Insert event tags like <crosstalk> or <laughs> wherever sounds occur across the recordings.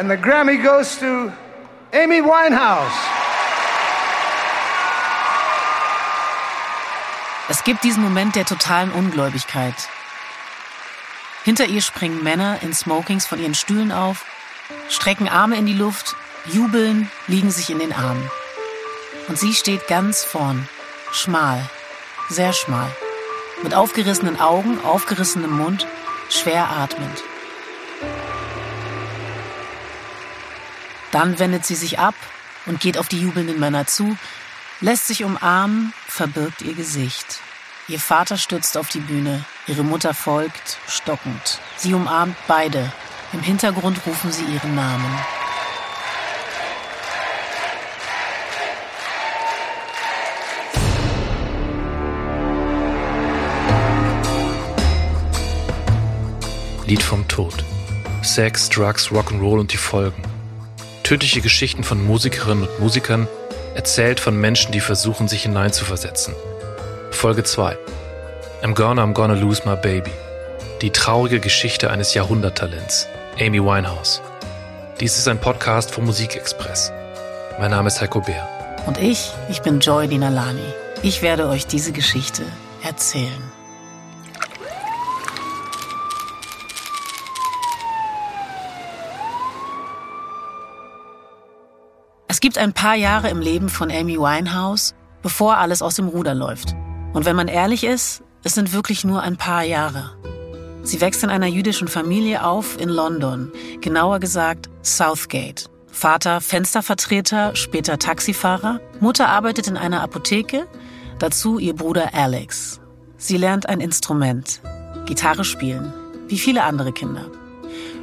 And the Grammy goes to Amy Winehouse. Es gibt diesen Moment der totalen Ungläubigkeit. Hinter ihr springen Männer in Smokings von ihren Stühlen auf, strecken Arme in die Luft, jubeln, liegen sich in den Armen. Und sie steht ganz vorn, schmal, sehr schmal, mit aufgerissenen Augen, aufgerissenem Mund, schwer atmend. Dann wendet sie sich ab und geht auf die jubelnden Männer zu, lässt sich umarmen, verbirgt ihr Gesicht. Ihr Vater stürzt auf die Bühne, ihre Mutter folgt, stockend. Sie umarmt beide. Im Hintergrund rufen sie ihren Namen. Lied vom Tod. Sex, Drugs, Rock'n'Roll und die Folgen. Tödliche Geschichten von Musikerinnen und Musikern, erzählt von Menschen, die versuchen, sich hineinzuversetzen. Folge 2. I'm gonna, I'm gonna lose my baby. Die traurige Geschichte eines Jahrhunderttalents. Amy Winehouse. Dies ist ein Podcast vom Musikexpress. Mein Name ist Heiko Bär. Und ich, ich bin Joy Dinalani. Ich werde euch diese Geschichte erzählen. Es gibt ein paar Jahre im Leben von Amy Winehouse, bevor alles aus dem Ruder läuft. Und wenn man ehrlich ist, es sind wirklich nur ein paar Jahre. Sie wächst in einer jüdischen Familie auf in London, genauer gesagt Southgate. Vater Fenstervertreter, später Taxifahrer. Mutter arbeitet in einer Apotheke, dazu ihr Bruder Alex. Sie lernt ein Instrument, Gitarre spielen, wie viele andere Kinder.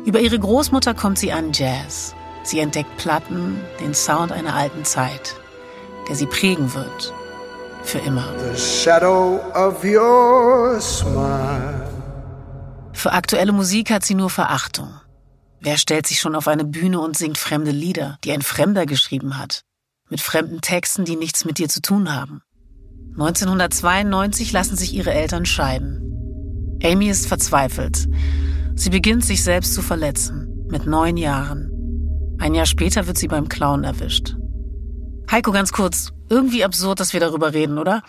Über ihre Großmutter kommt sie an Jazz. Sie entdeckt Platten, den Sound einer alten Zeit, der sie prägen wird. Für immer. Für aktuelle Musik hat sie nur Verachtung. Wer stellt sich schon auf eine Bühne und singt fremde Lieder, die ein Fremder geschrieben hat? Mit fremden Texten, die nichts mit dir zu tun haben. 1992 lassen sich ihre Eltern scheiden. Amy ist verzweifelt. Sie beginnt sich selbst zu verletzen. Mit neun Jahren. Ein Jahr später wird sie beim Clown erwischt. Heiko, ganz kurz. Irgendwie absurd, dass wir darüber reden, oder?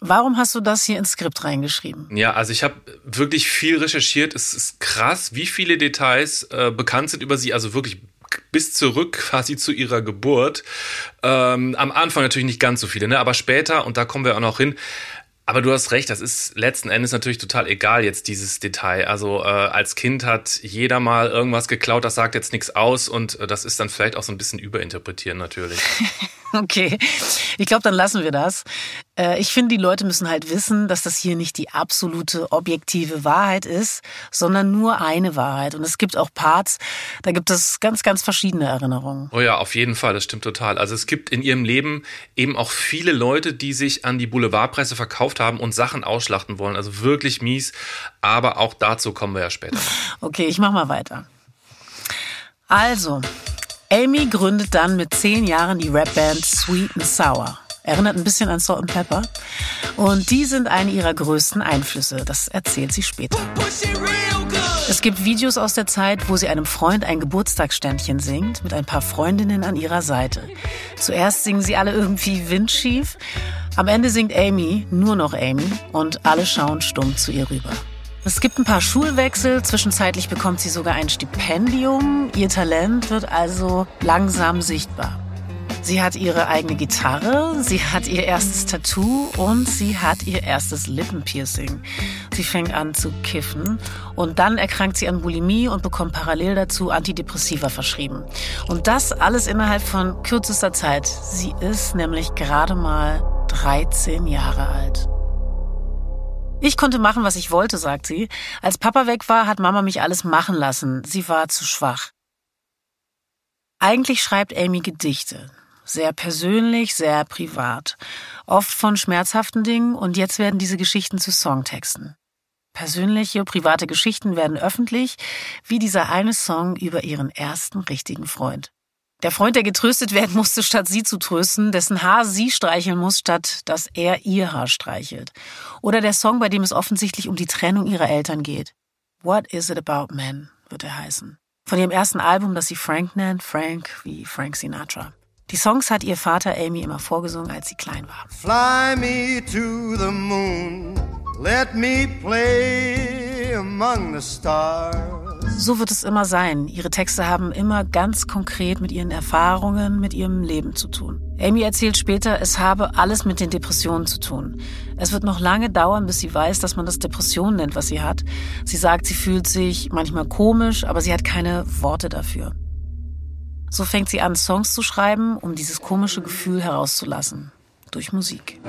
Warum hast du das hier ins Skript reingeschrieben? Ja, also ich habe wirklich viel recherchiert. Es ist krass, wie viele Details äh, bekannt sind über sie. Also wirklich bis zurück quasi zu ihrer Geburt. Ähm, am Anfang natürlich nicht ganz so viele, ne? aber später, und da kommen wir auch noch hin, aber du hast recht, das ist letzten Endes natürlich total egal jetzt dieses Detail. Also äh, als Kind hat jeder mal irgendwas geklaut, das sagt jetzt nichts aus und äh, das ist dann vielleicht auch so ein bisschen überinterpretieren natürlich. <laughs> <laughs> Okay, ich glaube, dann lassen wir das. Äh, ich finde, die Leute müssen halt wissen, dass das hier nicht die absolute objektive Wahrheit ist, sondern nur eine Wahrheit. Und es gibt auch Parts, da gibt es ganz, ganz verschiedene Erinnerungen. Oh ja, auf jeden Fall, das stimmt total. Also es gibt in ihrem Leben eben auch viele Leute, die sich an die Boulevardpresse verkauft haben und Sachen ausschlachten wollen. Also wirklich mies. Aber auch dazu kommen wir ja später. Okay, ich mach mal weiter. Also, Amy gründet dann mit zehn Jahren die Rapband Sweet and Sour. Erinnert ein bisschen an Salt and Pepper. Und die sind eine ihrer größten Einflüsse. Das erzählt sie später. Es gibt Videos aus der Zeit, wo sie einem Freund ein Geburtstagsständchen singt, mit ein paar Freundinnen an ihrer Seite. Zuerst singen sie alle irgendwie windschief. Am Ende singt Amy, nur noch Amy, und alle schauen stumm zu ihr rüber. Es gibt ein paar Schulwechsel, zwischenzeitlich bekommt sie sogar ein Stipendium. Ihr Talent wird also langsam sichtbar. Sie hat ihre eigene Gitarre, sie hat ihr erstes Tattoo und sie hat ihr erstes Lippenpiercing. Sie fängt an zu kiffen und dann erkrankt sie an Bulimie und bekommt parallel dazu Antidepressiva verschrieben. Und das alles innerhalb von kürzester Zeit. Sie ist nämlich gerade mal 13 Jahre alt. Ich konnte machen, was ich wollte, sagt sie. Als Papa weg war, hat Mama mich alles machen lassen. Sie war zu schwach. Eigentlich schreibt Amy Gedichte. Sehr persönlich, sehr privat. Oft von schmerzhaften Dingen und jetzt werden diese Geschichten zu Songtexten. Persönliche, private Geschichten werden öffentlich, wie dieser eine Song über ihren ersten richtigen Freund. Der Freund, der getröstet werden musste, statt sie zu trösten, dessen Haar sie streicheln muss, statt dass er ihr Haar streichelt. Oder der Song, bei dem es offensichtlich um die Trennung ihrer Eltern geht. What is it about men, wird er heißen. Von ihrem ersten Album, das sie Frank nennt, Frank wie Frank Sinatra. Die Songs hat ihr Vater Amy immer vorgesungen, als sie klein war. Fly me to the moon, let me play among the stars. So wird es immer sein. Ihre Texte haben immer ganz konkret mit ihren Erfahrungen, mit ihrem Leben zu tun. Amy erzählt später, es habe alles mit den Depressionen zu tun. Es wird noch lange dauern, bis sie weiß, dass man das Depression nennt, was sie hat. Sie sagt, sie fühlt sich manchmal komisch, aber sie hat keine Worte dafür. So fängt sie an, Songs zu schreiben, um dieses komische Gefühl herauszulassen. Durch Musik.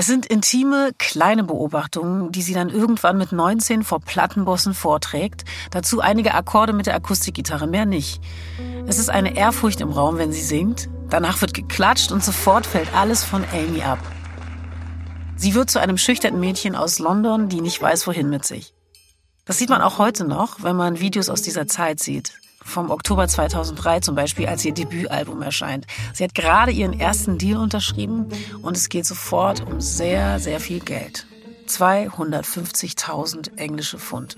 Es sind intime, kleine Beobachtungen, die sie dann irgendwann mit 19 vor Plattenbossen vorträgt. Dazu einige Akkorde mit der Akustikgitarre, mehr nicht. Es ist eine Ehrfurcht im Raum, wenn sie singt. Danach wird geklatscht und sofort fällt alles von Amy ab. Sie wird zu einem schüchternen Mädchen aus London, die nicht weiß, wohin mit sich. Das sieht man auch heute noch, wenn man Videos aus dieser Zeit sieht. Vom Oktober 2003 zum Beispiel, als ihr Debütalbum erscheint. Sie hat gerade ihren ersten Deal unterschrieben und es geht sofort um sehr, sehr viel Geld. 250.000 englische Pfund.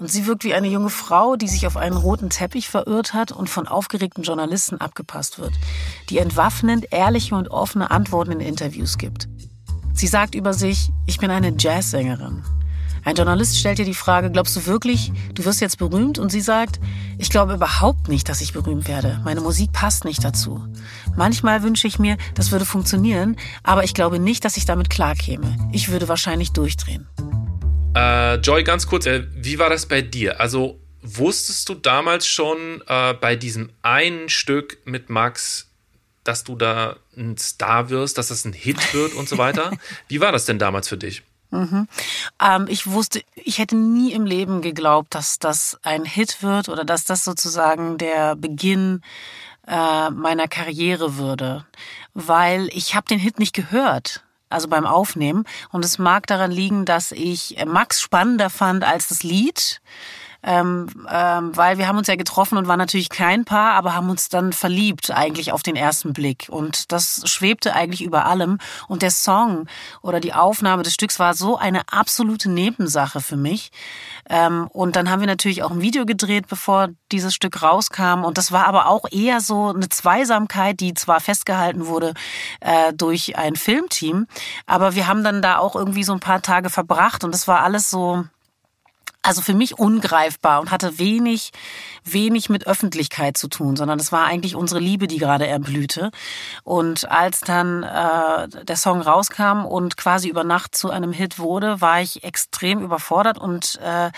Und sie wirkt wie eine junge Frau, die sich auf einen roten Teppich verirrt hat und von aufgeregten Journalisten abgepasst wird, die entwaffnend ehrliche und offene Antworten in Interviews gibt. Sie sagt über sich, ich bin eine Jazzsängerin. Ein Journalist stellt ihr die Frage, glaubst du wirklich, du wirst jetzt berühmt? Und sie sagt, ich glaube überhaupt nicht, dass ich berühmt werde. Meine Musik passt nicht dazu. Manchmal wünsche ich mir, das würde funktionieren, aber ich glaube nicht, dass ich damit klarkäme. Ich würde wahrscheinlich durchdrehen. Äh, Joy, ganz kurz, äh, wie war das bei dir? Also wusstest du damals schon äh, bei diesem einen Stück mit Max, dass du da ein Star wirst, dass das ein Hit wird und so weiter? <laughs> wie war das denn damals für dich? Mhm. Ähm, ich wusste, ich hätte nie im Leben geglaubt, dass das ein Hit wird oder dass das sozusagen der Beginn äh, meiner Karriere würde, weil ich habe den Hit nicht gehört also beim Aufnehmen. Und es mag daran liegen, dass ich Max spannender fand als das Lied ähm, ähm, weil wir haben uns ja getroffen und waren natürlich kein Paar, aber haben uns dann verliebt eigentlich auf den ersten Blick. Und das schwebte eigentlich über allem. Und der Song oder die Aufnahme des Stücks war so eine absolute Nebensache für mich. Ähm, und dann haben wir natürlich auch ein Video gedreht, bevor dieses Stück rauskam. Und das war aber auch eher so eine Zweisamkeit, die zwar festgehalten wurde äh, durch ein Filmteam, aber wir haben dann da auch irgendwie so ein paar Tage verbracht. Und das war alles so also für mich ungreifbar und hatte wenig, wenig mit Öffentlichkeit zu tun, sondern es war eigentlich unsere Liebe, die gerade erblühte. Und als dann äh, der Song rauskam und quasi über Nacht zu einem Hit wurde, war ich extrem überfordert und äh,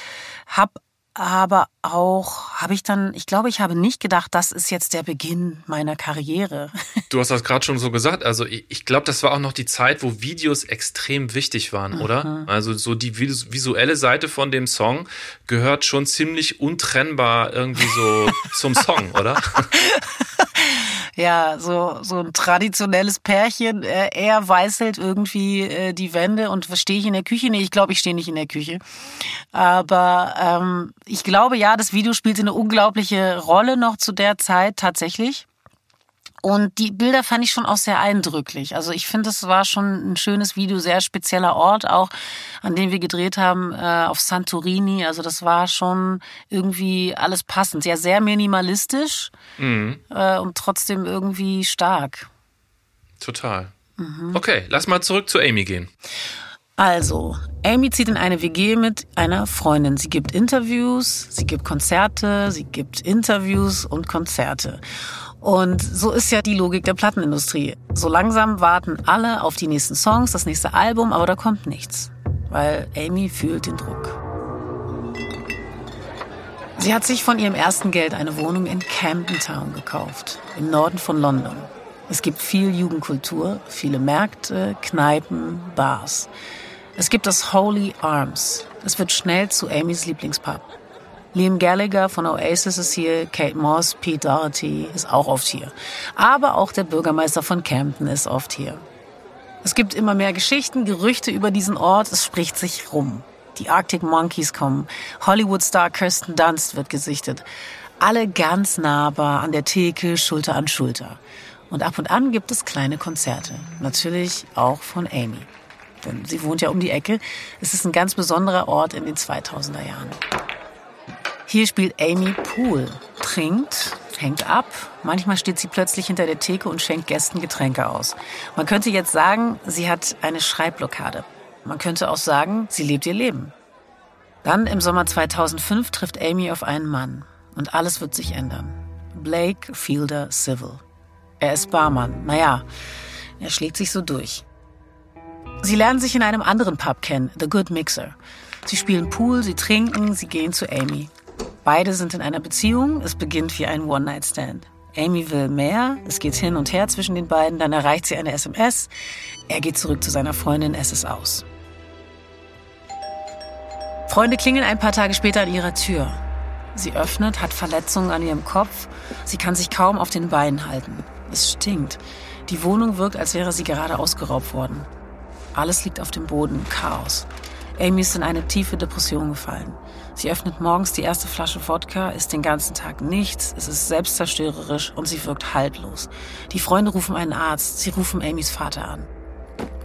habe aber auch habe ich dann, ich glaube, ich habe nicht gedacht, das ist jetzt der Beginn meiner Karriere. <laughs> Du hast das gerade schon so gesagt. Also ich, ich glaube, das war auch noch die Zeit, wo Videos extrem wichtig waren, mhm. oder? Also so die visuelle Seite von dem Song gehört schon ziemlich untrennbar irgendwie so <laughs> zum Song, oder? <laughs> ja, so, so ein traditionelles Pärchen. Äh, er weißelt irgendwie äh, die Wände und stehe ich in der Küche? Nee, ich glaube, ich stehe nicht in der Küche. Aber ähm, ich glaube ja, das Video spielte eine unglaubliche Rolle noch zu der Zeit tatsächlich. Und die Bilder fand ich schon auch sehr eindrücklich. Also ich finde, es war schon ein schönes Video, sehr spezieller Ort auch, an dem wir gedreht haben, äh, auf Santorini. Also das war schon irgendwie alles passend. Ja, sehr minimalistisch mhm. äh, und trotzdem irgendwie stark. Total. Mhm. Okay, lass mal zurück zu Amy gehen. Also, Amy zieht in eine WG mit einer Freundin. Sie gibt Interviews, sie gibt Konzerte, sie gibt Interviews und Konzerte. Und so ist ja die Logik der Plattenindustrie. So langsam warten alle auf die nächsten Songs, das nächste Album, aber da kommt nichts, weil Amy fühlt den Druck. Sie hat sich von ihrem ersten Geld eine Wohnung in Camden Town gekauft, im Norden von London. Es gibt viel Jugendkultur, viele Märkte, Kneipen, Bars. Es gibt das Holy Arms. Es wird schnell zu Amys Lieblingspub. Liam Gallagher von Oasis ist hier, Kate Moss, Pete Doherty ist auch oft hier. Aber auch der Bürgermeister von Camden ist oft hier. Es gibt immer mehr Geschichten, Gerüchte über diesen Ort, es spricht sich rum. Die Arctic Monkeys kommen, Hollywood-Star Kirsten Dunst wird gesichtet. Alle ganz nahbar an der Theke, Schulter an Schulter. Und ab und an gibt es kleine Konzerte. Natürlich auch von Amy. Denn sie wohnt ja um die Ecke. Es ist ein ganz besonderer Ort in den 2000er Jahren. Hier spielt Amy Pool, trinkt, hängt ab. Manchmal steht sie plötzlich hinter der Theke und schenkt Gästen Getränke aus. Man könnte jetzt sagen, sie hat eine Schreibblockade. Man könnte auch sagen, sie lebt ihr Leben. Dann im Sommer 2005 trifft Amy auf einen Mann und alles wird sich ändern. Blake Fielder Civil. Er ist Barmann. Naja, er schlägt sich so durch. Sie lernen sich in einem anderen Pub kennen, The Good Mixer. Sie spielen Pool, sie trinken, sie gehen zu Amy. Beide sind in einer Beziehung, es beginnt wie ein One-Night-Stand. Amy will mehr, es geht hin und her zwischen den beiden, dann erreicht sie eine SMS, er geht zurück zu seiner Freundin, es ist aus. Freunde klingeln ein paar Tage später an ihrer Tür. Sie öffnet, hat Verletzungen an ihrem Kopf, sie kann sich kaum auf den Beinen halten. Es stinkt. Die Wohnung wirkt, als wäre sie gerade ausgeraubt worden. Alles liegt auf dem Boden, Chaos. Amy ist in eine tiefe Depression gefallen. Sie öffnet morgens die erste Flasche Wodka, isst den ganzen Tag nichts, es ist selbstzerstörerisch und sie wirkt haltlos. Die Freunde rufen einen Arzt, sie rufen Amys Vater an.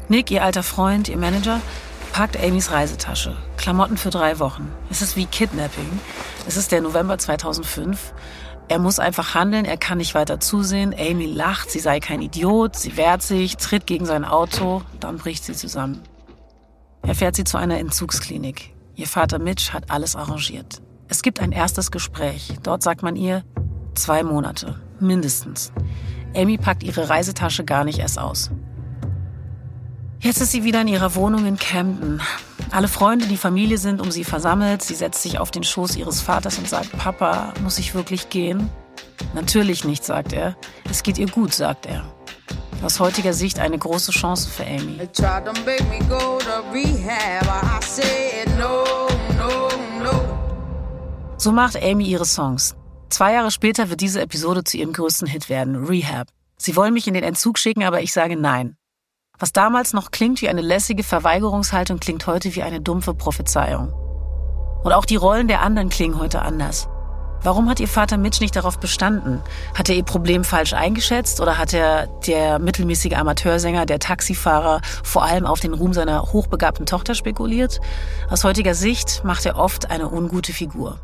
Nick, ihr alter Freund, ihr Manager, packt Amys Reisetasche. Klamotten für drei Wochen. Es ist wie Kidnapping. Es ist der November 2005. Er muss einfach handeln, er kann nicht weiter zusehen. Amy lacht, sie sei kein Idiot, sie wehrt sich, tritt gegen sein Auto, dann bricht sie zusammen. Er fährt sie zu einer Entzugsklinik. Ihr Vater Mitch hat alles arrangiert. Es gibt ein erstes Gespräch. Dort sagt man ihr, zwei Monate, mindestens. Amy packt ihre Reisetasche gar nicht erst aus. Jetzt ist sie wieder in ihrer Wohnung in Camden. Alle Freunde, die Familie sind um sie versammelt. Sie setzt sich auf den Schoß ihres Vaters und sagt, Papa, muss ich wirklich gehen? Natürlich nicht, sagt er. Es geht ihr gut, sagt er. Aus heutiger Sicht eine große Chance für Amy. So macht Amy ihre Songs. Zwei Jahre später wird diese Episode zu ihrem größten Hit werden, Rehab. Sie wollen mich in den Entzug schicken, aber ich sage nein. Was damals noch klingt wie eine lässige Verweigerungshaltung, klingt heute wie eine dumpfe Prophezeiung. Und auch die Rollen der anderen klingen heute anders. Warum hat ihr Vater Mitch nicht darauf bestanden? Hat er ihr Problem falsch eingeschätzt oder hat er der mittelmäßige Amateursänger, der Taxifahrer, vor allem auf den Ruhm seiner hochbegabten Tochter spekuliert? Aus heutiger Sicht macht er oft eine ungute Figur.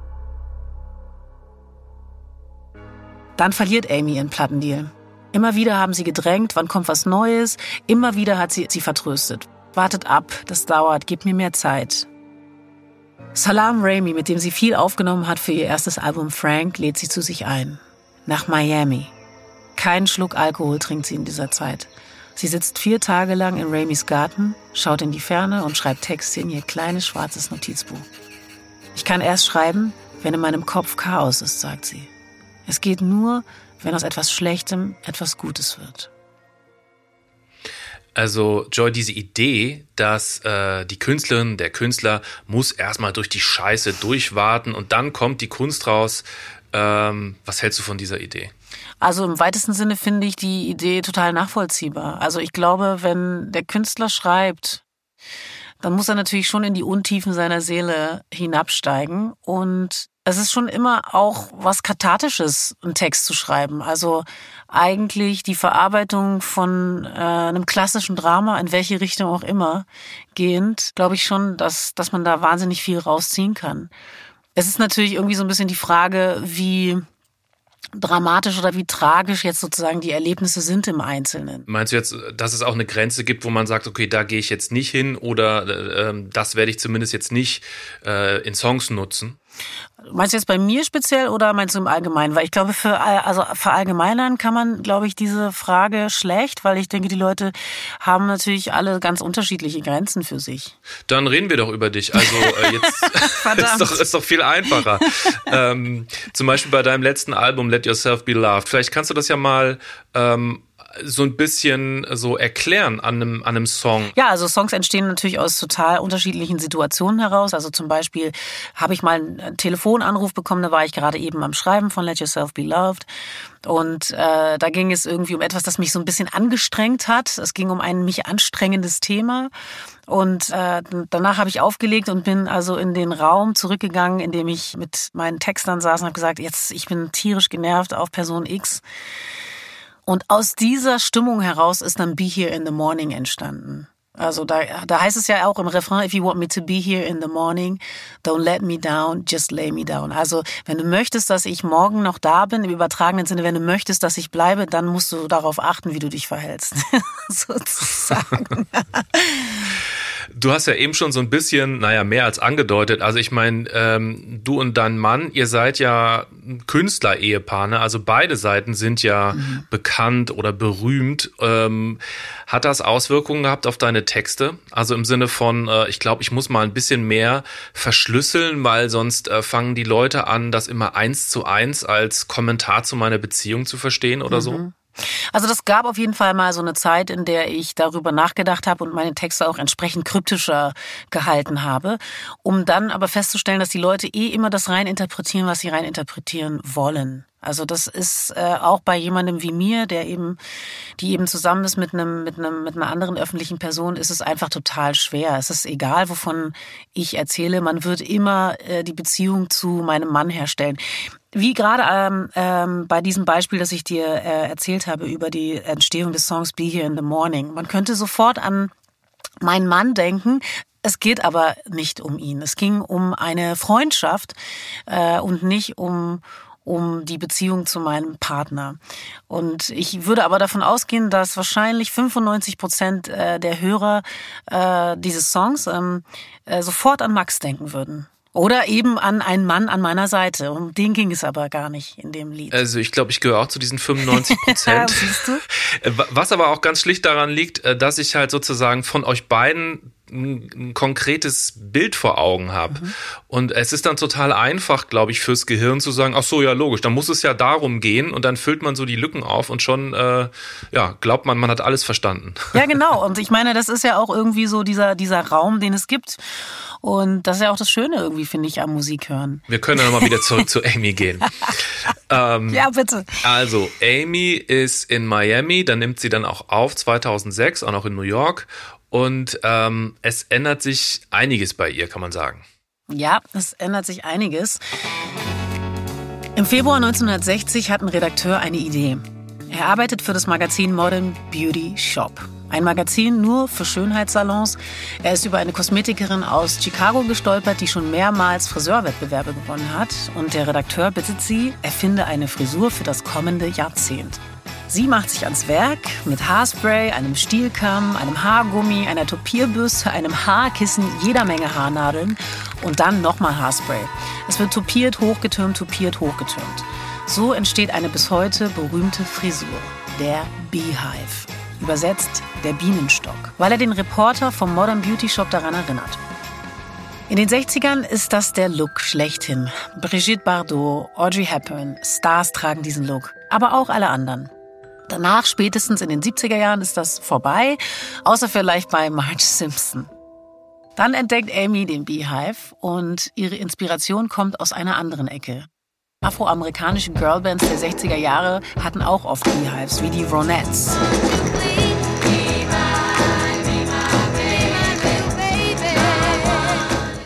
Dann verliert Amy ihren Plattendeal. Immer wieder haben sie gedrängt, wann kommt was Neues. Immer wieder hat sie sie vertröstet. Wartet ab, das dauert, gib mir mehr Zeit. Salam Raimi, mit dem sie viel aufgenommen hat für ihr erstes Album Frank, lädt sie zu sich ein. Nach Miami. Keinen Schluck Alkohol trinkt sie in dieser Zeit. Sie sitzt vier Tage lang in Raimis Garten, schaut in die Ferne und schreibt Texte in ihr kleines schwarzes Notizbuch. Ich kann erst schreiben, wenn in meinem Kopf Chaos ist, sagt sie. Es geht nur, wenn aus etwas Schlechtem etwas Gutes wird. Also Joy, diese Idee, dass äh, die Künstlerin, der Künstler muss erstmal durch die Scheiße durchwarten und dann kommt die Kunst raus. Ähm, was hältst du von dieser Idee? Also im weitesten Sinne finde ich die Idee total nachvollziehbar. Also ich glaube, wenn der Künstler schreibt, dann muss er natürlich schon in die Untiefen seiner Seele hinabsteigen und es ist schon immer auch was Kathartisches, einen Text zu schreiben. Also eigentlich die Verarbeitung von äh, einem klassischen Drama, in welche Richtung auch immer, gehend, glaube ich schon, dass, dass man da wahnsinnig viel rausziehen kann. Es ist natürlich irgendwie so ein bisschen die Frage, wie dramatisch oder wie tragisch jetzt sozusagen die Erlebnisse sind im Einzelnen. Meinst du jetzt, dass es auch eine Grenze gibt, wo man sagt, okay, da gehe ich jetzt nicht hin oder äh, ähm, das werde ich zumindest jetzt nicht äh, in Songs nutzen? Meinst du jetzt bei mir speziell oder meinst du im Allgemeinen? Weil ich glaube, für, also verallgemeinern kann man, glaube ich, diese Frage schlecht, weil ich denke, die Leute haben natürlich alle ganz unterschiedliche Grenzen für sich. Dann reden wir doch über dich. Also äh, <laughs> jetzt ist, doch, ist doch viel einfacher. <laughs> ähm, zum Beispiel bei deinem letzten Album Let Yourself Be Loved. Vielleicht kannst du das ja mal ähm, so ein bisschen so erklären an einem, an einem Song? Ja, also Songs entstehen natürlich aus total unterschiedlichen Situationen heraus. Also zum Beispiel habe ich mal einen Telefonanruf bekommen, da war ich gerade eben am Schreiben von Let Yourself Be Loved. Und äh, da ging es irgendwie um etwas, das mich so ein bisschen angestrengt hat. Es ging um ein mich anstrengendes Thema. Und äh, danach habe ich aufgelegt und bin also in den Raum zurückgegangen, in dem ich mit meinen Textern saß und habe gesagt, jetzt ich bin tierisch genervt auf Person X Und aus dieser Stimmung heraus ist dann Be Here in the Morning entstanden. Also da, da heißt es ja auch im Refrain, if you want me to be here in the morning, don't let me down, just lay me down. Also wenn du möchtest, dass ich morgen noch da bin, im übertragenen Sinne, wenn du möchtest, dass ich bleibe, dann musst du darauf achten, wie du dich verhältst. <laughs> Sozusagen. <laughs> Du hast ja eben schon so ein bisschen, naja, mehr als angedeutet. Also ich meine, ähm, du und dein Mann, ihr seid ja Künstler-Ehepaar, ne? Also beide Seiten sind ja mhm. bekannt oder berühmt. Ähm, hat das Auswirkungen gehabt auf deine Texte? Also im Sinne von, äh, ich glaube, ich muss mal ein bisschen mehr verschlüsseln, weil sonst äh, fangen die Leute an, das immer eins zu eins als Kommentar zu meiner Beziehung zu verstehen oder mhm. so? Also das gab auf jeden Fall mal so eine Zeit, in der ich darüber nachgedacht habe und meine Texte auch entsprechend kryptischer gehalten habe, um dann aber festzustellen, dass die Leute eh immer das rein interpretieren, was sie rein interpretieren wollen. Also das ist äh, auch bei jemandem wie mir, der eben, die eben zusammen ist mit einem, mit einem, mit einer anderen öffentlichen Person, ist es einfach total schwer. Es ist egal, wovon ich erzähle. Man wird immer äh, die Beziehung zu meinem Mann herstellen. Wie gerade ähm, ähm, bei diesem Beispiel, das ich dir äh, erzählt habe über die Entstehung des Songs Be Here in the Morning. Man könnte sofort an meinen Mann denken, es geht aber nicht um ihn. Es ging um eine Freundschaft äh, und nicht um um die Beziehung zu meinem Partner. Und ich würde aber davon ausgehen, dass wahrscheinlich 95 Prozent äh, der Hörer äh, dieses Songs ähm, äh, sofort an Max denken würden. Oder eben an einen Mann an meiner Seite. Um den ging es aber gar nicht in dem Lied. Also ich glaube, ich gehöre auch zu diesen <laughs> 95 Prozent. Was aber auch ganz schlicht daran liegt, dass ich halt sozusagen von euch beiden ein, konkretes Bild vor Augen habe. Mhm. Und es ist dann total einfach, glaube ich, fürs Gehirn zu sagen, ach so, ja, logisch, dann muss es ja darum gehen und dann füllt man so die Lücken auf und schon, äh, ja, glaubt man, man hat alles verstanden. Ja, <laughs> genau. Und ich meine, das ist ja auch irgendwie so dieser, dieser Raum, den es gibt. Und das ist ja auch das Schöne irgendwie, finde ich, am Musik hören. Wir können dann mal wieder zurück zu Amy gehen. <laughs> Ähm, ja, bitte. Also, Amy ist in Miami, dann nimmt sie dann auch auf, 2006, auch noch in New York und ähm, es ändert sich einiges bei ihr, kann man sagen. Ja, es ändert sich einiges. Im Februar 1960 hat ein Redakteur eine Idee. Er arbeitet für das Magazin Modern Beauty Shop. Ein Magazin nur für Schönheitssalons. Er ist über eine Kosmetikerin aus Chicago gestolpert, die schon mehrmals Friseurwettbewerbe gewonnen hat. Und der Redakteur bittet sie, er finde eine Frisur für das kommende Jahrzehnt. Sie macht sich ans Werk mit Haarspray, einem Stielkamm, einem Haargummi, einer Topierbürste, einem Haarkissen, jeder Menge Haarnadeln und dann nochmal Haarspray. Es wird topiert, hochgetürmt, topiert, hochgetürmt. So entsteht eine bis heute berühmte Frisur, der Beehive. Übersetzt der Bienenstock, weil er den Reporter vom Modern Beauty Shop daran erinnert. In den 60ern ist das der Look schlechthin. Brigitte Bardot, Audrey Hepburn, Stars tragen diesen Look, aber auch alle anderen. Danach, spätestens in den 70er Jahren, ist das vorbei, außer vielleicht bei Marge Simpson. Dann entdeckt Amy den Beehive und ihre Inspiration kommt aus einer anderen Ecke. Afroamerikanische Girlbands der 60er Jahre hatten auch oft Beehives, wie die Ronettes.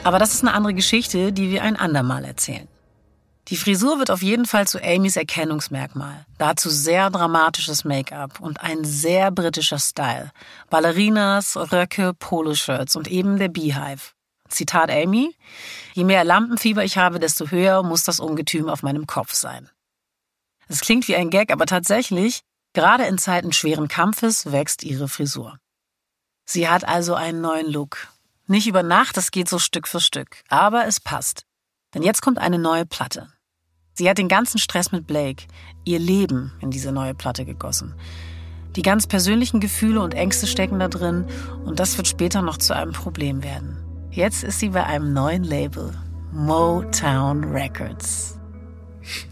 Aber das ist eine andere Geschichte, die wir ein andermal erzählen. Die Frisur wird auf jeden Fall zu Amys Erkennungsmerkmal. Dazu sehr dramatisches Make-up und ein sehr britischer Style. Ballerinas, Röcke, Poloshirts und eben der Beehive. Zitat Amy, je mehr Lampenfieber ich habe, desto höher muss das Ungetüm auf meinem Kopf sein. Es klingt wie ein Gag, aber tatsächlich, gerade in Zeiten schweren Kampfes wächst ihre Frisur. Sie hat also einen neuen Look. Nicht über Nacht, das geht so Stück für Stück, aber es passt. Denn jetzt kommt eine neue Platte. Sie hat den ganzen Stress mit Blake, ihr Leben in diese neue Platte gegossen. Die ganz persönlichen Gefühle und Ängste stecken da drin und das wird später noch zu einem Problem werden. Jetzt ist sie bei einem neuen Label, Motown Records.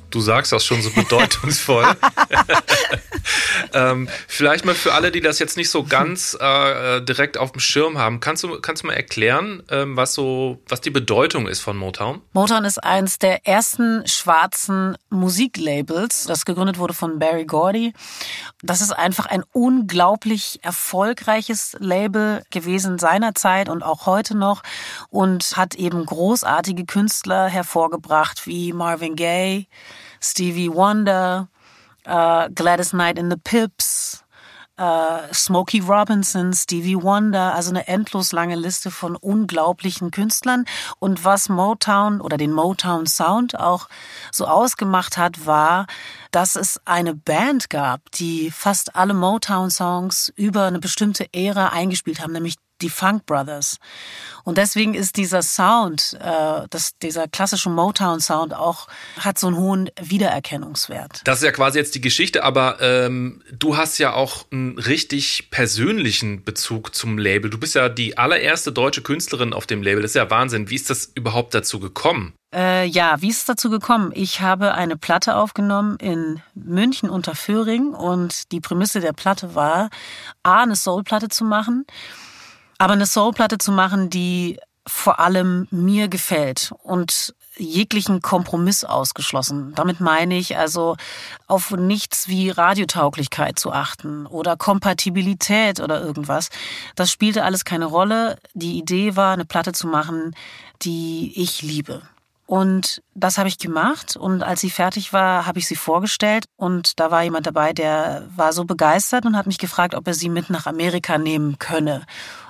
Du sagst das schon so bedeutungsvoll. <laughs> ähm, vielleicht mal für alle, die das jetzt nicht so ganz äh, direkt auf dem Schirm haben, kannst du, kannst du mal erklären, ähm, was so, was die Bedeutung ist von Motown? Motown ist eines der ersten schwarzen Musiklabels, das gegründet wurde von Barry Gordy. Das ist einfach ein unglaublich erfolgreiches Label gewesen seinerzeit und auch heute noch und hat eben großartige Künstler hervorgebracht wie Marvin Gaye, Stevie Wonder, äh, Gladys Knight in the Pips, äh, Smokey Robinson, Stevie Wonder, also eine endlos lange Liste von unglaublichen Künstlern. Und was Motown oder den Motown Sound auch so ausgemacht hat, war, dass es eine Band gab, die fast alle Motown-Songs über eine bestimmte Ära eingespielt haben, nämlich die Funk Brothers. Und deswegen ist dieser Sound, äh, das, dieser klassische Motown-Sound auch, hat so einen hohen Wiedererkennungswert. Das ist ja quasi jetzt die Geschichte, aber ähm, du hast ja auch einen richtig persönlichen Bezug zum Label. Du bist ja die allererste deutsche Künstlerin auf dem Label. Das ist ja Wahnsinn. Wie ist das überhaupt dazu gekommen? Äh, ja, wie ist es dazu gekommen? Ich habe eine Platte aufgenommen in München unter Föhring und die Prämisse der Platte war, A, eine Soul-Platte zu machen aber eine Soulplatte zu machen, die vor allem mir gefällt und jeglichen Kompromiss ausgeschlossen. Damit meine ich also auf nichts wie Radiotauglichkeit zu achten oder Kompatibilität oder irgendwas. Das spielte alles keine Rolle. Die Idee war, eine Platte zu machen, die ich liebe. Und das habe ich gemacht. Und als sie fertig war, habe ich sie vorgestellt. Und da war jemand dabei, der war so begeistert und hat mich gefragt, ob er sie mit nach Amerika nehmen könne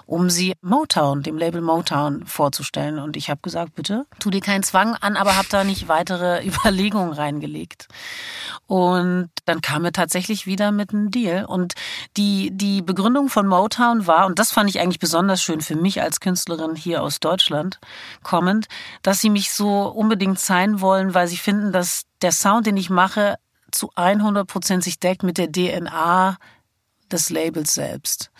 um sie Motown, dem Label Motown vorzustellen. Und ich habe gesagt, bitte, tu dir keinen Zwang an, aber habe da nicht weitere <laughs> Überlegungen reingelegt. Und dann kam er tatsächlich wieder mit einem Deal. Und die, die Begründung von Motown war, und das fand ich eigentlich besonders schön für mich als Künstlerin hier aus Deutschland kommend, dass sie mich so unbedingt sein wollen, weil sie finden, dass der Sound, den ich mache, zu 100 Prozent sich deckt mit der DNA des Labels selbst.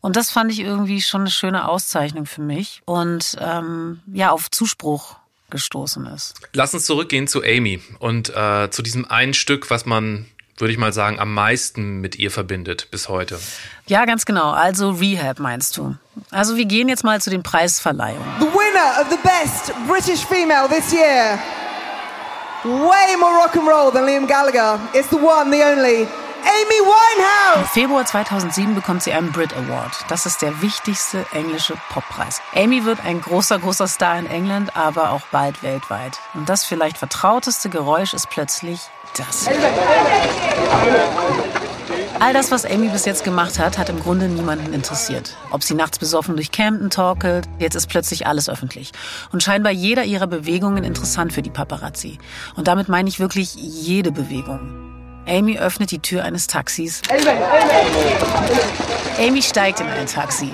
Und das fand ich irgendwie schon eine schöne Auszeichnung für mich und ähm, ja, auf Zuspruch gestoßen ist. Lass uns zurückgehen zu Amy und äh, zu diesem einen Stück, was man würde ich mal sagen, am meisten mit ihr verbindet bis heute. Ja, ganz genau. Also Rehab meinst du. Also wir gehen jetzt mal zu den Preisverleihungen. The winner of the best British female this year. Way more rock and roll than Liam Gallagher. It's the one, the only Amy Winehouse. Im Februar 2007 bekommt sie einen Brit Award. Das ist der wichtigste englische Poppreis. Amy wird ein großer, großer Star in England, aber auch bald weltweit. Und das vielleicht vertrauteste Geräusch ist plötzlich das. All das, was Amy bis jetzt gemacht hat, hat im Grunde niemanden interessiert. Ob sie nachts besoffen durch Camden torkelt, jetzt ist plötzlich alles öffentlich. Und scheinbar jeder ihrer Bewegungen interessant für die Paparazzi. Und damit meine ich wirklich jede Bewegung. Amy öffnet die Tür eines Taxis. Amy steigt in ein Taxi.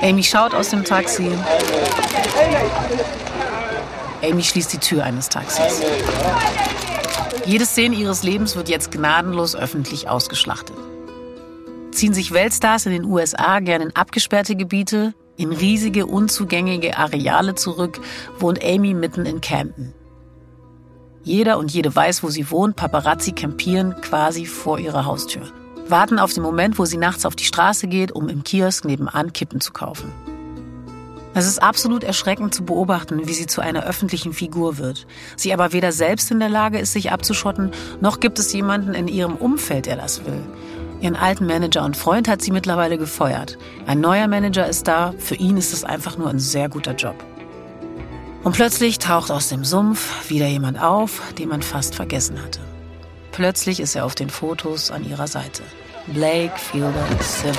Amy schaut aus dem Taxi. Amy schließt die Tür eines Taxis. Jede Szene ihres Lebens wird jetzt gnadenlos öffentlich ausgeschlachtet. Ziehen sich Weltstars in den USA gern in abgesperrte Gebiete, in riesige, unzugängige Areale zurück, wohnt Amy mitten in Camden. Jeder und jede weiß, wo sie wohnt. Paparazzi campieren quasi vor ihrer Haustür. Warten auf den Moment, wo sie nachts auf die Straße geht, um im Kiosk nebenan Kippen zu kaufen. Es ist absolut erschreckend zu beobachten, wie sie zu einer öffentlichen Figur wird. Sie aber weder selbst in der Lage ist, sich abzuschotten, noch gibt es jemanden in ihrem Umfeld, der das will. Ihren alten Manager und Freund hat sie mittlerweile gefeuert. Ein neuer Manager ist da, für ihn ist es einfach nur ein sehr guter Job. Und plötzlich taucht aus dem Sumpf wieder jemand auf, den man fast vergessen hatte. Plötzlich ist er auf den Fotos an ihrer Seite. Blake Fielder Sim.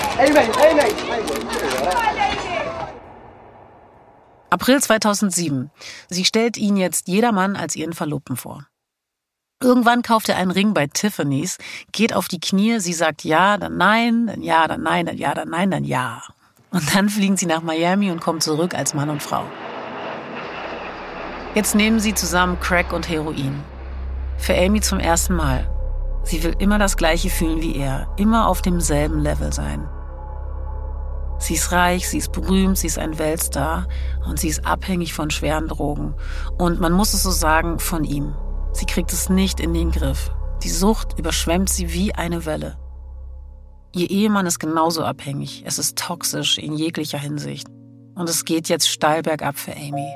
April 2007. Sie stellt ihn jetzt jedermann als ihren Verlobten vor. Irgendwann kauft er einen Ring bei Tiffany's, geht auf die Knie, sie sagt ja, dann nein, dann ja, dann nein, dann ja, dann nein, dann ja. Und dann fliegen sie nach Miami und kommen zurück als Mann und Frau. Jetzt nehmen sie zusammen Crack und Heroin. Für Amy zum ersten Mal. Sie will immer das Gleiche fühlen wie er, immer auf demselben Level sein. Sie ist reich, sie ist berühmt, sie ist ein Weltstar und sie ist abhängig von schweren Drogen. Und man muss es so sagen, von ihm. Sie kriegt es nicht in den Griff. Die Sucht überschwemmt sie wie eine Welle. Ihr Ehemann ist genauso abhängig. Es ist toxisch in jeglicher Hinsicht. Und es geht jetzt steil bergab für Amy.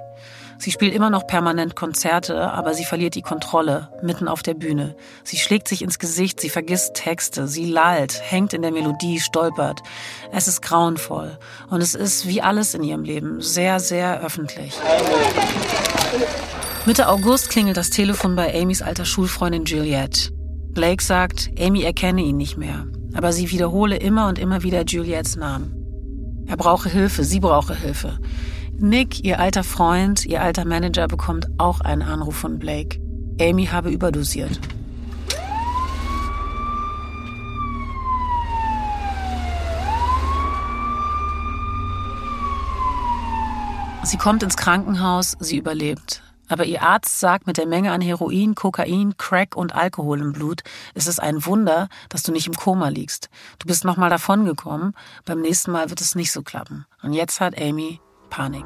Sie spielt immer noch permanent Konzerte, aber sie verliert die Kontrolle mitten auf der Bühne. Sie schlägt sich ins Gesicht, sie vergisst Texte, sie lallt, hängt in der Melodie, stolpert. Es ist grauenvoll und es ist wie alles in ihrem Leben sehr, sehr öffentlich. Mitte August klingelt das Telefon bei Amys alter Schulfreundin Juliette. Blake sagt, Amy erkenne ihn nicht mehr, aber sie wiederhole immer und immer wieder Juliettes Namen. Er brauche Hilfe, sie brauche Hilfe. Nick, ihr alter Freund, ihr alter Manager, bekommt auch einen Anruf von Blake. Amy habe überdosiert. Sie kommt ins Krankenhaus, sie überlebt. Aber ihr Arzt sagt, mit der Menge an Heroin, Kokain, Crack und Alkohol im Blut ist es ein Wunder, dass du nicht im Koma liegst. Du bist nochmal davongekommen, beim nächsten Mal wird es nicht so klappen. Und jetzt hat Amy Panik.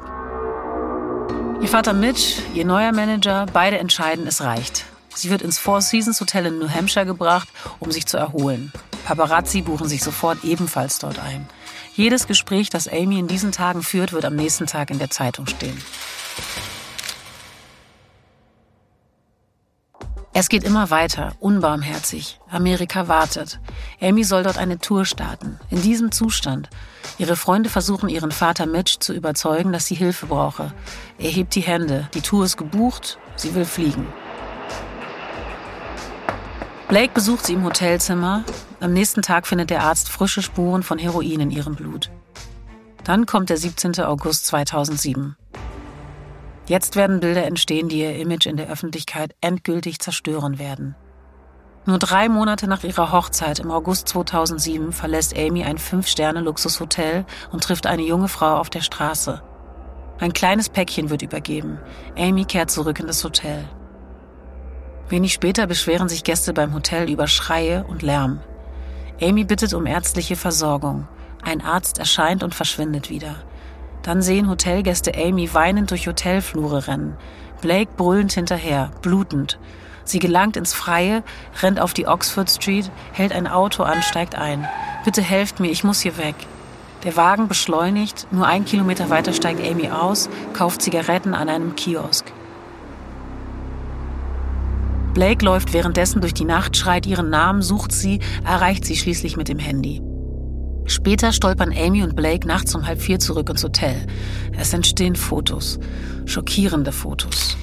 Ihr Vater Mitch, ihr neuer Manager, beide entscheiden, es reicht. Sie wird ins Four Seasons Hotel in New Hampshire gebracht, um sich zu erholen. Paparazzi buchen sich sofort ebenfalls dort ein. Jedes Gespräch, das Amy in diesen Tagen führt, wird am nächsten Tag in der Zeitung stehen. Es geht immer weiter, unbarmherzig. Amerika wartet. Amy soll dort eine Tour starten. In diesem Zustand. Ihre Freunde versuchen ihren Vater Mitch zu überzeugen, dass sie Hilfe brauche. Er hebt die Hände. Die Tour ist gebucht. Sie will fliegen. Blake besucht sie im Hotelzimmer. Am nächsten Tag findet der Arzt frische Spuren von Heroin in ihrem Blut. Dann kommt der 17. August 2007. Jetzt werden Bilder entstehen, die ihr Image in der Öffentlichkeit endgültig zerstören werden. Nur drei Monate nach ihrer Hochzeit im August 2007 verlässt Amy ein Fünf-Sterne-Luxushotel und trifft eine junge Frau auf der Straße. Ein kleines Päckchen wird übergeben. Amy kehrt zurück in das Hotel. Wenig später beschweren sich Gäste beim Hotel über Schreie und Lärm. Amy bittet um ärztliche Versorgung. Ein Arzt erscheint und verschwindet wieder. Dann sehen Hotelgäste Amy weinend durch Hotelflure rennen. Blake brüllend hinterher, blutend. Sie gelangt ins Freie, rennt auf die Oxford Street, hält ein Auto an, steigt ein. Bitte helft mir, ich muss hier weg. Der Wagen beschleunigt, nur ein Kilometer weiter steigt Amy aus, kauft Zigaretten an einem Kiosk. Blake läuft währenddessen durch die Nacht, schreit ihren Namen, sucht sie, erreicht sie schließlich mit dem Handy. Später stolpern Amy und Blake nachts um halb vier zurück ins Hotel. Es entstehen Fotos. Schockierende Fotos.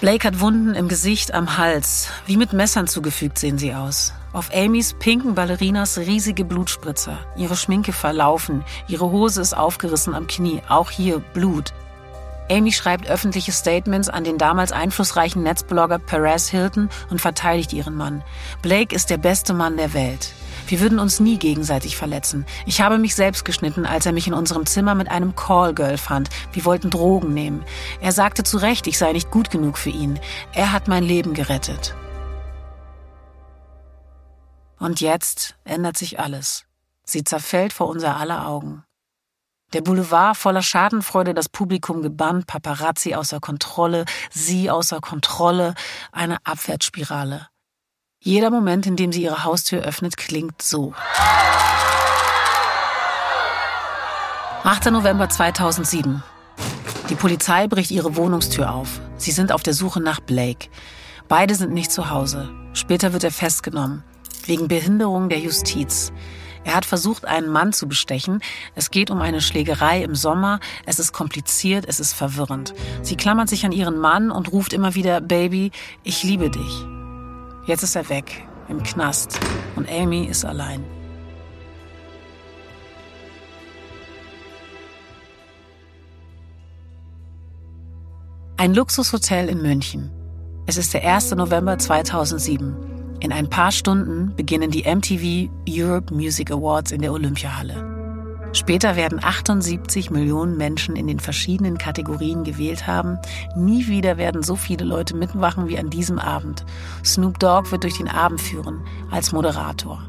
Blake hat Wunden im Gesicht, am Hals. Wie mit Messern zugefügt sehen sie aus. Auf Amys pinken Ballerinas riesige Blutspritzer. Ihre Schminke verlaufen. Ihre Hose ist aufgerissen am Knie. Auch hier Blut. Amy schreibt öffentliche Statements an den damals einflussreichen Netzblogger Perez Hilton und verteidigt ihren Mann. Blake ist der beste Mann der Welt. Wir würden uns nie gegenseitig verletzen. Ich habe mich selbst geschnitten, als er mich in unserem Zimmer mit einem Callgirl fand. Wir wollten Drogen nehmen. Er sagte zu Recht, ich sei nicht gut genug für ihn. Er hat mein Leben gerettet. Und jetzt ändert sich alles. Sie zerfällt vor unser aller Augen. Der Boulevard voller Schadenfreude, das Publikum gebannt, Paparazzi außer Kontrolle, sie außer Kontrolle, eine Abwärtsspirale. Jeder Moment, in dem sie ihre Haustür öffnet, klingt so. 8. November 2007. Die Polizei bricht ihre Wohnungstür auf. Sie sind auf der Suche nach Blake. Beide sind nicht zu Hause. Später wird er festgenommen. Wegen Behinderung der Justiz. Er hat versucht, einen Mann zu bestechen. Es geht um eine Schlägerei im Sommer. Es ist kompliziert, es ist verwirrend. Sie klammert sich an ihren Mann und ruft immer wieder, Baby, ich liebe dich. Jetzt ist er weg, im Knast, und Amy ist allein. Ein Luxushotel in München. Es ist der 1. November 2007. In ein paar Stunden beginnen die MTV Europe Music Awards in der Olympiahalle. Später werden 78 Millionen Menschen in den verschiedenen Kategorien gewählt haben. Nie wieder werden so viele Leute mitmachen wie an diesem Abend. Snoop Dogg wird durch den Abend führen, als Moderator.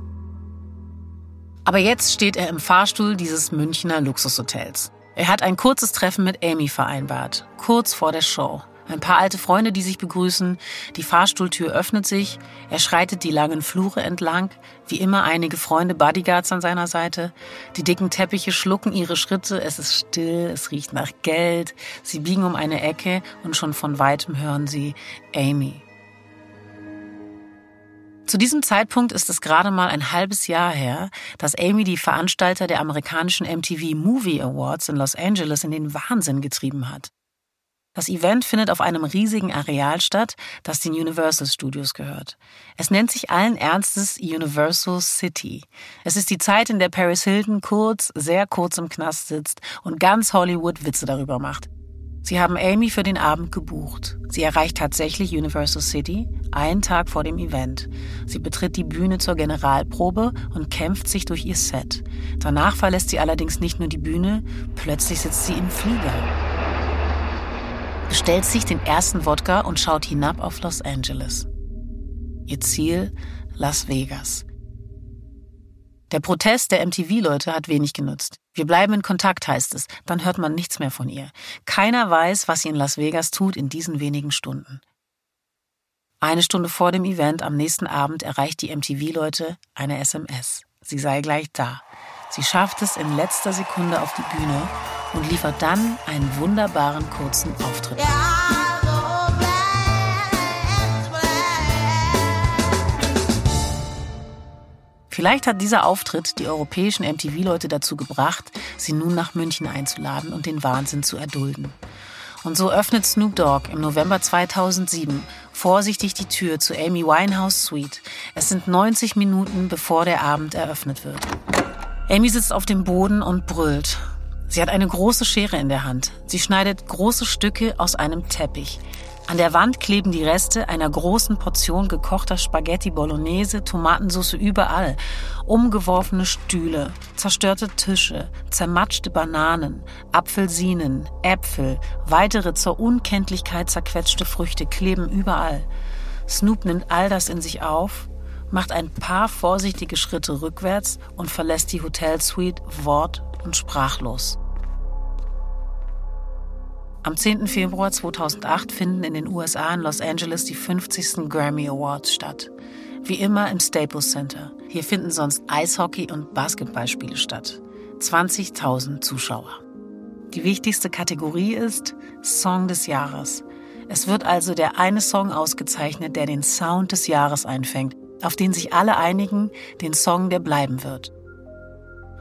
Aber jetzt steht er im Fahrstuhl dieses Münchner Luxushotels. Er hat ein kurzes Treffen mit Amy vereinbart, kurz vor der Show. Ein paar alte Freunde, die sich begrüßen. Die Fahrstuhltür öffnet sich. Er schreitet die langen Flure entlang. Wie immer einige Freunde, Bodyguards an seiner Seite. Die dicken Teppiche schlucken ihre Schritte. Es ist still. Es riecht nach Geld. Sie biegen um eine Ecke und schon von weitem hören sie Amy. Zu diesem Zeitpunkt ist es gerade mal ein halbes Jahr her, dass Amy die Veranstalter der amerikanischen MTV Movie Awards in Los Angeles in den Wahnsinn getrieben hat. Das Event findet auf einem riesigen Areal statt, das den Universal Studios gehört. Es nennt sich allen Ernstes Universal City. Es ist die Zeit, in der Paris Hilton kurz, sehr kurz im Knast sitzt und ganz Hollywood Witze darüber macht. Sie haben Amy für den Abend gebucht. Sie erreicht tatsächlich Universal City, einen Tag vor dem Event. Sie betritt die Bühne zur Generalprobe und kämpft sich durch ihr Set. Danach verlässt sie allerdings nicht nur die Bühne, plötzlich sitzt sie im Flieger bestellt sich den ersten Wodka und schaut hinab auf Los Angeles. Ihr Ziel Las Vegas. Der Protest der MTV-Leute hat wenig genutzt. Wir bleiben in Kontakt, heißt es. Dann hört man nichts mehr von ihr. Keiner weiß, was sie in Las Vegas tut in diesen wenigen Stunden. Eine Stunde vor dem Event am nächsten Abend erreicht die MTV-Leute eine SMS. Sie sei gleich da. Sie schafft es in letzter Sekunde auf die Bühne und liefert dann einen wunderbaren kurzen Auftritt. Vielleicht hat dieser Auftritt die europäischen MTV-Leute dazu gebracht, sie nun nach München einzuladen und den Wahnsinn zu erdulden. Und so öffnet Snoop Dogg im November 2007 vorsichtig die Tür zu Amy Winehouse Suite. Es sind 90 Minuten, bevor der Abend eröffnet wird. Amy sitzt auf dem Boden und brüllt. Sie hat eine große Schere in der Hand. Sie schneidet große Stücke aus einem Teppich. An der Wand kleben die Reste einer großen Portion gekochter Spaghetti Bolognese, Tomatensauce überall, umgeworfene Stühle, zerstörte Tische, zermatschte Bananen, Apfelsinen, Äpfel, weitere zur Unkenntlichkeit zerquetschte Früchte kleben überall. Snoop nimmt all das in sich auf, macht ein paar vorsichtige Schritte rückwärts und verlässt die Hotelsuite wort- und sprachlos. Am 10. Februar 2008 finden in den USA in Los Angeles die 50. Grammy Awards statt. Wie immer im Staples Center. Hier finden sonst Eishockey- und Basketballspiele statt. 20.000 Zuschauer. Die wichtigste Kategorie ist Song des Jahres. Es wird also der eine Song ausgezeichnet, der den Sound des Jahres einfängt, auf den sich alle einigen, den Song, der bleiben wird.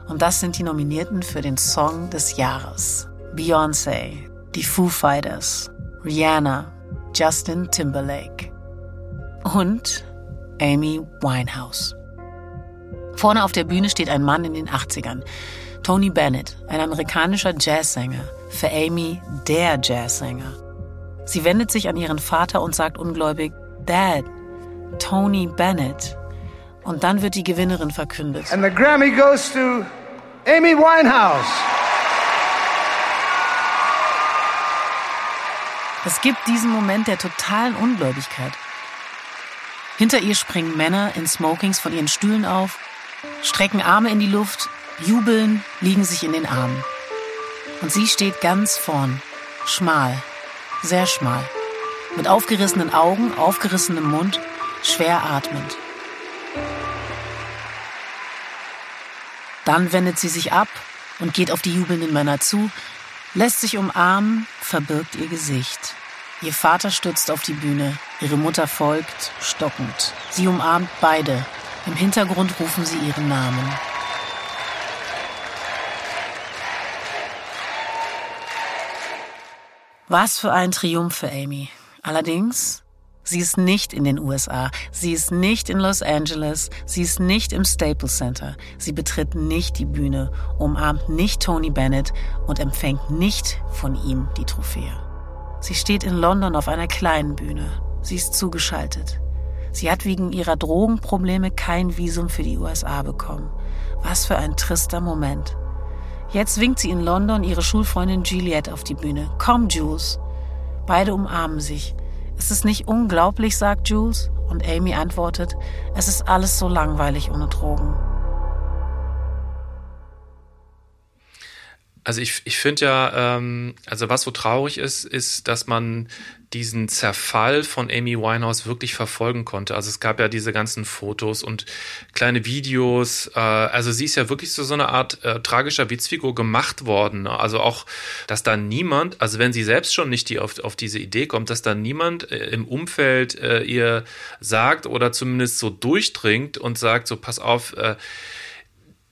Und das sind die Nominierten für den Song des Jahres. Beyoncé, die Foo Fighters, Rihanna, Justin Timberlake und Amy Winehouse. Vorne auf der Bühne steht ein Mann in den 80ern, Tony Bennett, ein amerikanischer Jazzsänger, für Amy der Jazzsänger. Sie wendet sich an ihren Vater und sagt ungläubig, Dad, Tony Bennett. Und dann wird die Gewinnerin verkündet. And the Grammy goes to Amy Winehouse. Es gibt diesen Moment der totalen Ungläubigkeit. Hinter ihr springen Männer in Smokings von ihren Stühlen auf, strecken Arme in die Luft, jubeln, liegen sich in den Armen. Und sie steht ganz vorn, schmal, sehr schmal, mit aufgerissenen Augen, aufgerissenem Mund, schwer atmend. Dann wendet sie sich ab und geht auf die jubelnden Männer zu, lässt sich umarmen, verbirgt ihr Gesicht. Ihr Vater stürzt auf die Bühne, ihre Mutter folgt, stockend. Sie umarmt beide. Im Hintergrund rufen sie ihren Namen. Was für ein Triumph für Amy. Allerdings Sie ist nicht in den USA, sie ist nicht in Los Angeles, sie ist nicht im Staples Center, sie betritt nicht die Bühne, umarmt nicht Tony Bennett und empfängt nicht von ihm die Trophäe. Sie steht in London auf einer kleinen Bühne, sie ist zugeschaltet. Sie hat wegen ihrer Drogenprobleme kein Visum für die USA bekommen. Was für ein trister Moment. Jetzt winkt sie in London ihre Schulfreundin Juliette auf die Bühne. Komm, Jules. Beide umarmen sich. Ist es nicht unglaublich, sagt Jules. Und Amy antwortet, es ist alles so langweilig ohne Drogen. Also ich, ich finde ja, ähm, also was so traurig ist, ist, dass man diesen Zerfall von Amy Winehouse wirklich verfolgen konnte. Also es gab ja diese ganzen Fotos und kleine Videos. Äh, also sie ist ja wirklich so, so eine Art äh, tragischer Witzfigur gemacht worden. Also auch, dass da niemand, also wenn sie selbst schon nicht die, auf, auf diese Idee kommt, dass da niemand äh, im Umfeld äh, ihr sagt oder zumindest so durchdringt und sagt, so pass auf, äh,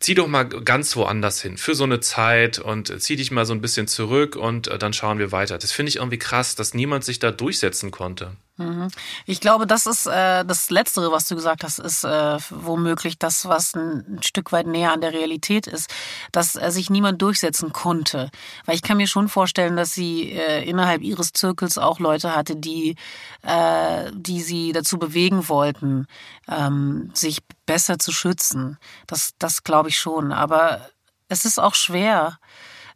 zieh doch mal ganz woanders hin für so eine Zeit und zieh dich mal so ein bisschen zurück und äh, dann schauen wir weiter. Das finde ich irgendwie krass, dass niemand sich da durchsetzen konnte. Mhm. Ich glaube, das ist äh, das Letztere, was du gesagt hast, ist äh, womöglich das, was ein, ein Stück weit näher an der Realität ist, dass äh, sich niemand durchsetzen konnte. Weil ich kann mir schon vorstellen, dass sie äh, innerhalb ihres Zirkels auch Leute hatte, die, äh, die sie dazu bewegen wollten, ähm, sich besser zu schützen. Das, das glaube ich schon. Aber es ist auch schwer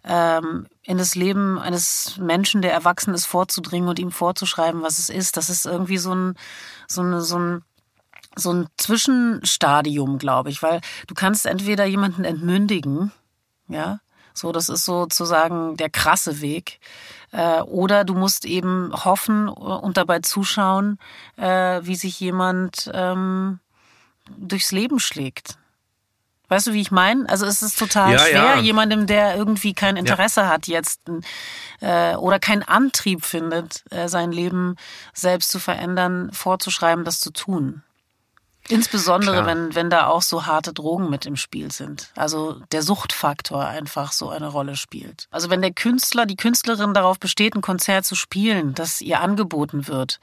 ähm, in das Leben eines Menschen, der erwachsen ist, vorzudringen und ihm vorzuschreiben, was es ist. Das ist irgendwie so ein, so ein, so ein so ein Zwischenstadium, glaube ich, weil du kannst entweder jemanden entmündigen, ja, so das ist sozusagen der krasse Weg, äh, oder du musst eben hoffen und dabei zuschauen, äh, wie sich jemand ähm, durchs Leben schlägt. Weißt du, wie ich meine? Also es ist total Ja, schwer, ja. jemandem, der irgendwie kein Interesse hat jetzt äh, oder keinen Antrieb findet, äh, sein Leben selbst zu verändern, vorzuschreiben, das zu tun. Insbesondere, Klar. wenn, wenn da auch so harte Drogen mit im Spiel sind. Also der Suchtfaktor einfach so eine Rolle spielt. Also wenn der Künstler, die Künstlerin darauf besteht, ein Konzert zu spielen, das ihr angeboten wird,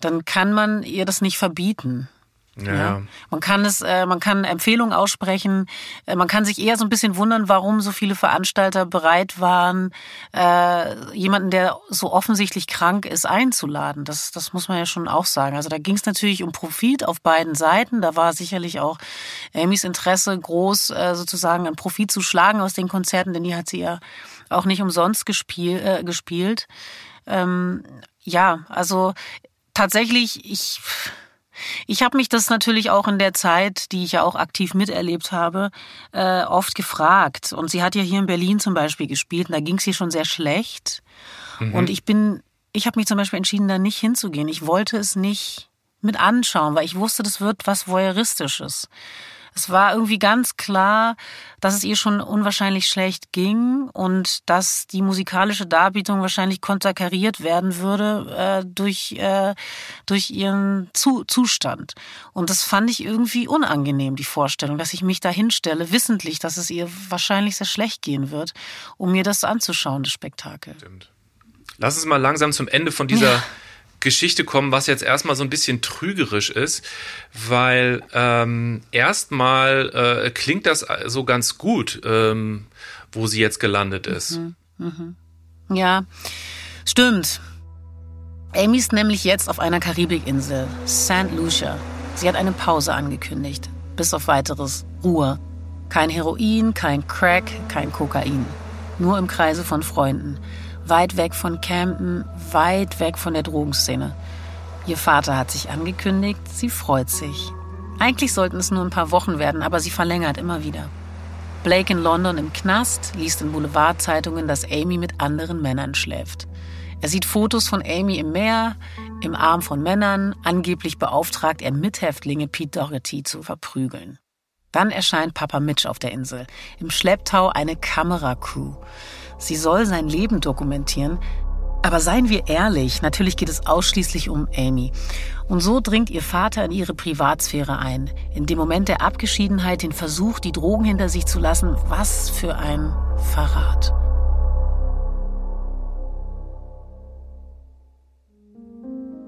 dann kann man ihr das nicht verbieten. Ja. Ja. Man kann es, äh, man kann Empfehlungen aussprechen. Äh, man kann sich eher so ein bisschen wundern, warum so viele Veranstalter bereit waren, äh, jemanden, der so offensichtlich krank ist, einzuladen. Das, das muss man ja schon auch sagen. Also da ging es natürlich um Profit auf beiden Seiten. Da war sicherlich auch Amys Interesse groß, äh, sozusagen einen Profit zu schlagen aus den Konzerten, denn die hat sie ja auch nicht umsonst gespiel, äh, gespielt. Ähm, ja, also tatsächlich, ich ich habe mich das natürlich auch in der Zeit, die ich ja auch aktiv miterlebt habe, äh, oft gefragt. Und sie hat ja hier in Berlin zum Beispiel gespielt und da ging es ihr schon sehr schlecht. Und ich bin, ich habe mich zum Beispiel entschieden, da nicht hinzugehen. Ich wollte es nicht mit anschauen, weil ich wusste, das wird was Voyeuristisches. Es war irgendwie ganz klar, dass es ihr schon unwahrscheinlich schlecht ging und dass die musikalische Darbietung wahrscheinlich konterkariert werden würde äh, durch, äh, durch ihren Zu Zustand. Und das fand ich irgendwie unangenehm, die Vorstellung, dass ich mich da hinstelle, wissentlich, dass es ihr wahrscheinlich sehr schlecht gehen wird, um mir das anzuschauen, das Spektakel. Stimmt. Lass uns mal langsam zum Ende von dieser Geschichte kommen, was jetzt erstmal so ein bisschen trügerisch ist, weil ähm, erstmal äh, klingt das so ganz gut, ähm, wo sie jetzt gelandet ist. Ja, stimmt. Amy ist nämlich jetzt auf einer Karibikinsel, St. Lucia. Sie hat eine Pause angekündigt. Bis auf weiteres Ruhe. Kein Heroin, kein Crack, kein Kokain. Nur im Kreise von Freunden. Weit weg von Campen, weit weg von der Drogenszene. Ihr Vater hat sich angekündigt, sie freut sich. Eigentlich sollten es nur ein paar Wochen werden, aber sie verlängert immer wieder. Blake in London im Knast liest in Boulevardzeitungen, dass Amy mit anderen Männern schläft. Er sieht Fotos von Amy im Meer, im Arm von Männern. Angeblich beauftragt er Mithäftlinge, Pete Doherty zu verprügeln. Dann erscheint Papa Mitch auf der Insel. Im Schlepptau eine Kameracrew. Sie soll sein Leben dokumentieren. Aber seien wir ehrlich, natürlich geht es ausschließlich um Amy. Und so dringt ihr Vater in ihre Privatsphäre ein. In dem Moment der Abgeschiedenheit den Versuch, die Drogen hinter sich zu lassen. Was für ein Verrat.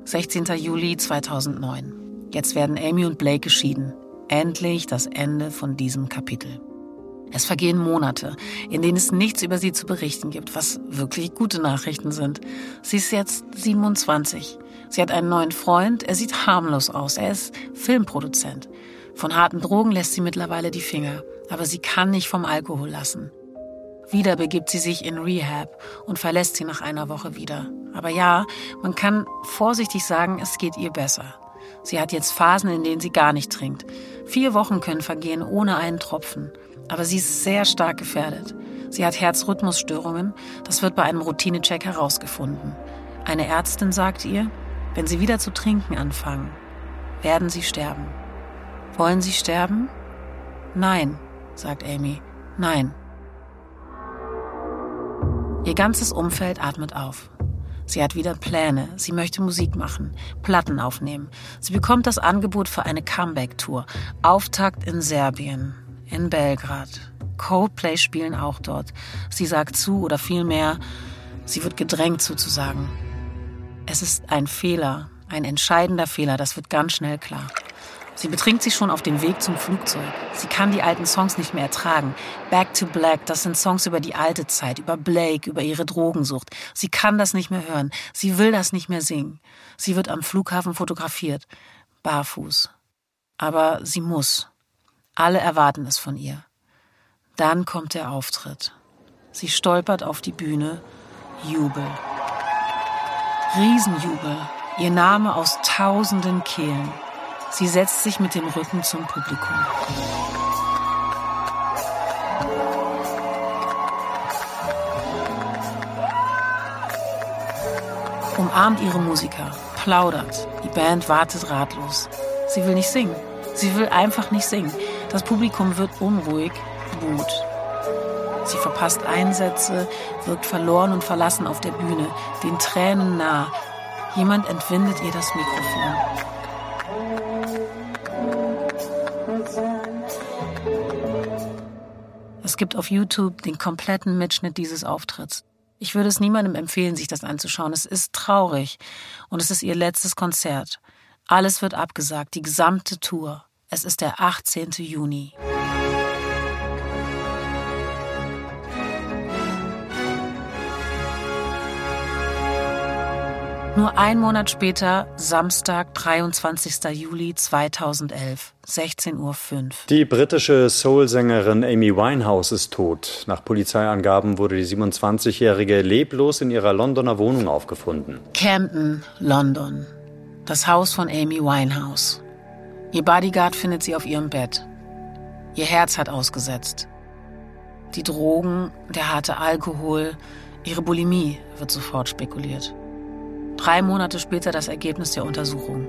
»16. Juli 2009. Jetzt werden Amy und Blake geschieden. Endlich das Ende von diesem Kapitel. Es vergehen Monate, in denen es nichts über sie zu berichten gibt, was wirklich gute Nachrichten sind. Sie ist jetzt 27. Sie hat einen neuen Freund, er sieht harmlos aus, er ist Filmproduzent. Von harten Drogen lässt sie mittlerweile die Finger, aber sie kann nicht vom Alkohol lassen. Wieder begibt sie sich in Rehab und verlässt sie nach einer Woche wieder. Aber ja, man kann vorsichtig sagen, es geht ihr besser. Sie hat jetzt Phasen, in denen sie gar nicht trinkt. Vier Wochen können vergehen ohne einen Tropfen. Aber sie ist sehr stark gefährdet. Sie hat Herzrhythmusstörungen. Das wird bei einem Routinecheck herausgefunden. Eine Ärztin sagt ihr, wenn Sie wieder zu trinken anfangen, werden Sie sterben. Wollen Sie sterben? Nein, sagt Amy. Nein. Ihr ganzes Umfeld atmet auf. Sie hat wieder Pläne. Sie möchte Musik machen, Platten aufnehmen. Sie bekommt das Angebot für eine Comeback-Tour. Auftakt in Serbien. In Belgrad. Coldplay spielen auch dort. Sie sagt zu oder vielmehr, sie wird gedrängt zuzusagen. Es ist ein Fehler, ein entscheidender Fehler, das wird ganz schnell klar. Sie betrinkt sich schon auf dem Weg zum Flugzeug. Sie kann die alten Songs nicht mehr ertragen. Back to Black, das sind Songs über die alte Zeit, über Blake, über ihre Drogensucht. Sie kann das nicht mehr hören. Sie will das nicht mehr singen. Sie wird am Flughafen fotografiert. Barfuß. Aber sie muss. Alle erwarten es von ihr. Dann kommt der Auftritt. Sie stolpert auf die Bühne. Jubel. Riesenjubel. Ihr Name aus tausenden Kehlen. Sie setzt sich mit dem Rücken zum Publikum. Umarmt ihre Musiker, plaudert. Die Band wartet ratlos. Sie will nicht singen. Sie will einfach nicht singen. Das Publikum wird unruhig, wut. Sie verpasst Einsätze, wirkt verloren und verlassen auf der Bühne, den Tränen nah. Jemand entwindet ihr das Mikrofon. Es gibt auf YouTube den kompletten Mitschnitt dieses Auftritts. Ich würde es niemandem empfehlen, sich das anzuschauen. Es ist traurig und es ist ihr letztes Konzert. Alles wird abgesagt, die gesamte Tour. Es ist der 18. Juni. Nur ein Monat später, Samstag, 23. Juli 2011, 16.05 Uhr. Die britische Soul-Sängerin Amy Winehouse ist tot. Nach Polizeiangaben wurde die 27-Jährige leblos in ihrer Londoner Wohnung aufgefunden. Camden, London. Das Haus von Amy Winehouse. Ihr Bodyguard findet sie auf ihrem Bett. Ihr Herz hat ausgesetzt. Die Drogen, der harte Alkohol, ihre Bulimie wird sofort spekuliert. Drei Monate später das Ergebnis der Untersuchung.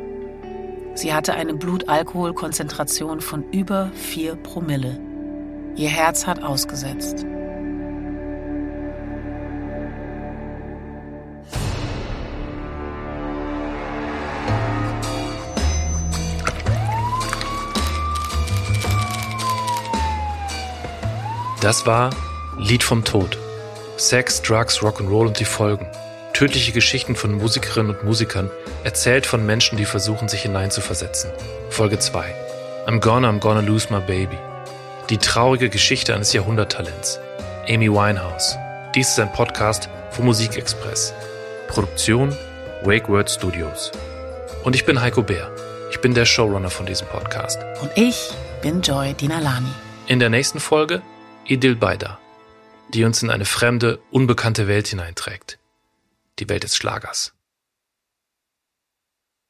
Sie hatte eine Blutalkoholkonzentration von über 4 Promille. Ihr Herz hat ausgesetzt. Das war Lied vom Tod. Sex, Drugs, Rock'n'Roll und die Folgen. Tödliche Geschichten von Musikerinnen und Musikern, erzählt von Menschen, die versuchen, sich hineinzuversetzen. Folge 2. I'm gonna, I'm gonna lose my baby. Die traurige Geschichte eines Jahrhunderttalents. Amy Winehouse. Dies ist ein Podcast von Musikexpress. Produktion Wake Word Studios. Und ich bin Heiko Bär. Ich bin der Showrunner von diesem Podcast. Und ich bin Joy Dinalani. In der nächsten Folge Idil Baida, die uns in eine fremde, unbekannte Welt hineinträgt die Welt des Schlagers.